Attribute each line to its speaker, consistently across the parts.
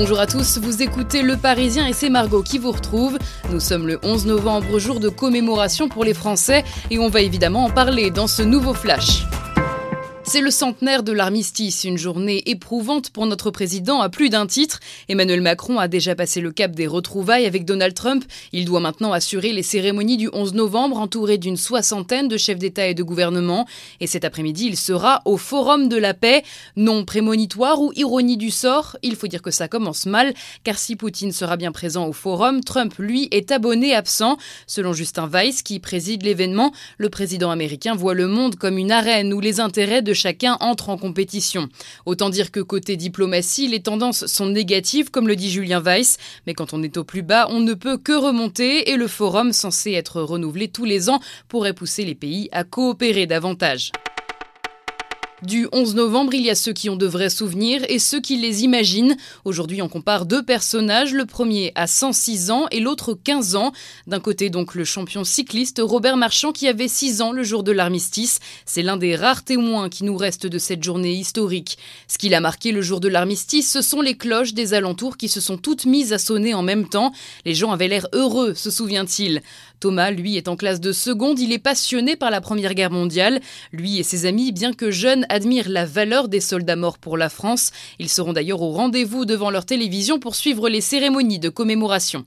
Speaker 1: Bonjour à tous, vous écoutez Le Parisien et c'est Margot qui vous retrouve. Nous sommes le 11 novembre, jour de commémoration pour les Français et on va évidemment en parler dans ce nouveau flash. C'est le centenaire de l'armistice, une journée éprouvante pour notre président à plus d'un titre. Emmanuel Macron a déjà passé le cap des retrouvailles avec Donald Trump. Il doit maintenant assurer les cérémonies du 11 novembre entouré d'une soixantaine de chefs d'État et de gouvernement. Et cet après-midi, il sera au Forum de la paix. Non prémonitoire ou ironie du sort, il faut dire que ça commence mal, car si Poutine sera bien présent au Forum, Trump, lui, est abonné absent. Selon Justin Weiss, qui préside l'événement, le président américain voit le monde comme une arène où les intérêts de chacun entre en compétition. Autant dire que côté diplomatie, les tendances sont négatives, comme le dit Julien Weiss, mais quand on est au plus bas, on ne peut que remonter et le forum, censé être renouvelé tous les ans, pourrait pousser les pays à coopérer davantage. Du 11 novembre, il y a ceux qui ont de vrais souvenirs et ceux qui les imaginent. Aujourd'hui, on compare deux personnages, le premier à 106 ans et l'autre 15 ans. D'un côté, donc, le champion cycliste Robert Marchand qui avait 6 ans le jour de l'armistice. C'est l'un des rares témoins qui nous restent de cette journée historique. Ce qui l'a marqué le jour de l'armistice, ce sont les cloches des alentours qui se sont toutes mises à sonner en même temps. Les gens avaient l'air heureux, se souvient-il. Thomas, lui, est en classe de seconde, il est passionné par la Première Guerre mondiale. Lui et ses amis, bien que jeunes, admirent la valeur des soldats morts pour la France. Ils seront d'ailleurs au rendez-vous devant leur télévision pour suivre les cérémonies de commémoration.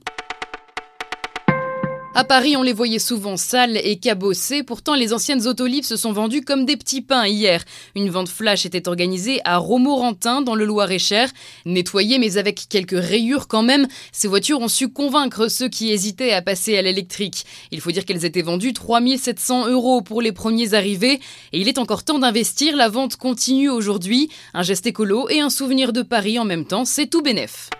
Speaker 1: À Paris, on les voyait souvent sales et cabossés. Pourtant, les anciennes autolibres se sont vendues comme des petits pains hier. Une vente flash était organisée à Romorantin, dans le Loir-et-Cher. Nettoyées, mais avec quelques rayures quand même, ces voitures ont su convaincre ceux qui hésitaient à passer à l'électrique. Il faut dire qu'elles étaient vendues 3700 euros pour les premiers arrivés. Et il est encore temps d'investir. La vente continue aujourd'hui. Un geste écolo et un souvenir de Paris en même temps, c'est tout bénef.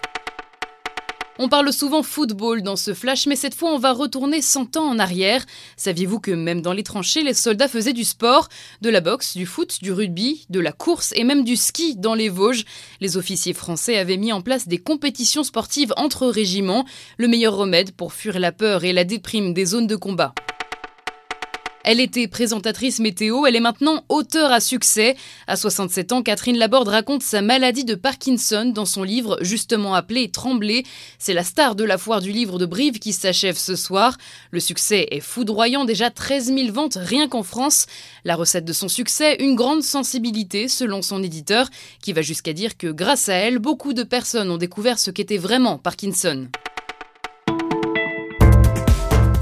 Speaker 1: On parle souvent football dans ce flash, mais cette fois on va retourner 100 ans en arrière. Saviez-vous que même dans les tranchées, les soldats faisaient du sport, de la boxe, du foot, du rugby, de la course et même du ski dans les Vosges Les officiers français avaient mis en place des compétitions sportives entre régiments, le meilleur remède pour fuir la peur et la déprime des zones de combat. Elle était présentatrice météo, elle est maintenant auteure à succès. À 67 ans, Catherine Laborde raconte sa maladie de Parkinson dans son livre justement appelé Trembler. C'est la star de la foire du livre de Brive qui s'achève ce soir. Le succès est foudroyant, déjà 13 000 ventes rien qu'en France. La recette de son succès, une grande sensibilité selon son éditeur, qui va jusqu'à dire que grâce à elle, beaucoup de personnes ont découvert ce qu'était vraiment Parkinson.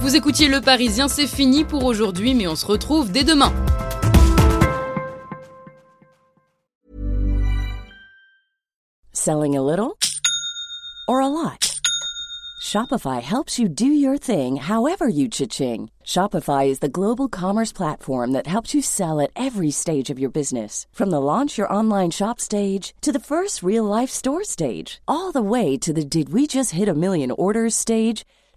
Speaker 1: Vous écoutiez Le Parisien, c'est fini pour aujourd'hui, mais on se retrouve dès demain.
Speaker 2: Selling a little or a lot? Shopify helps you do your thing however you cha-ching. Shopify is the global commerce platform that helps you sell at every stage of your business. From the launch your online shop stage to the first real life store stage, all the way to the did we just hit a million orders stage.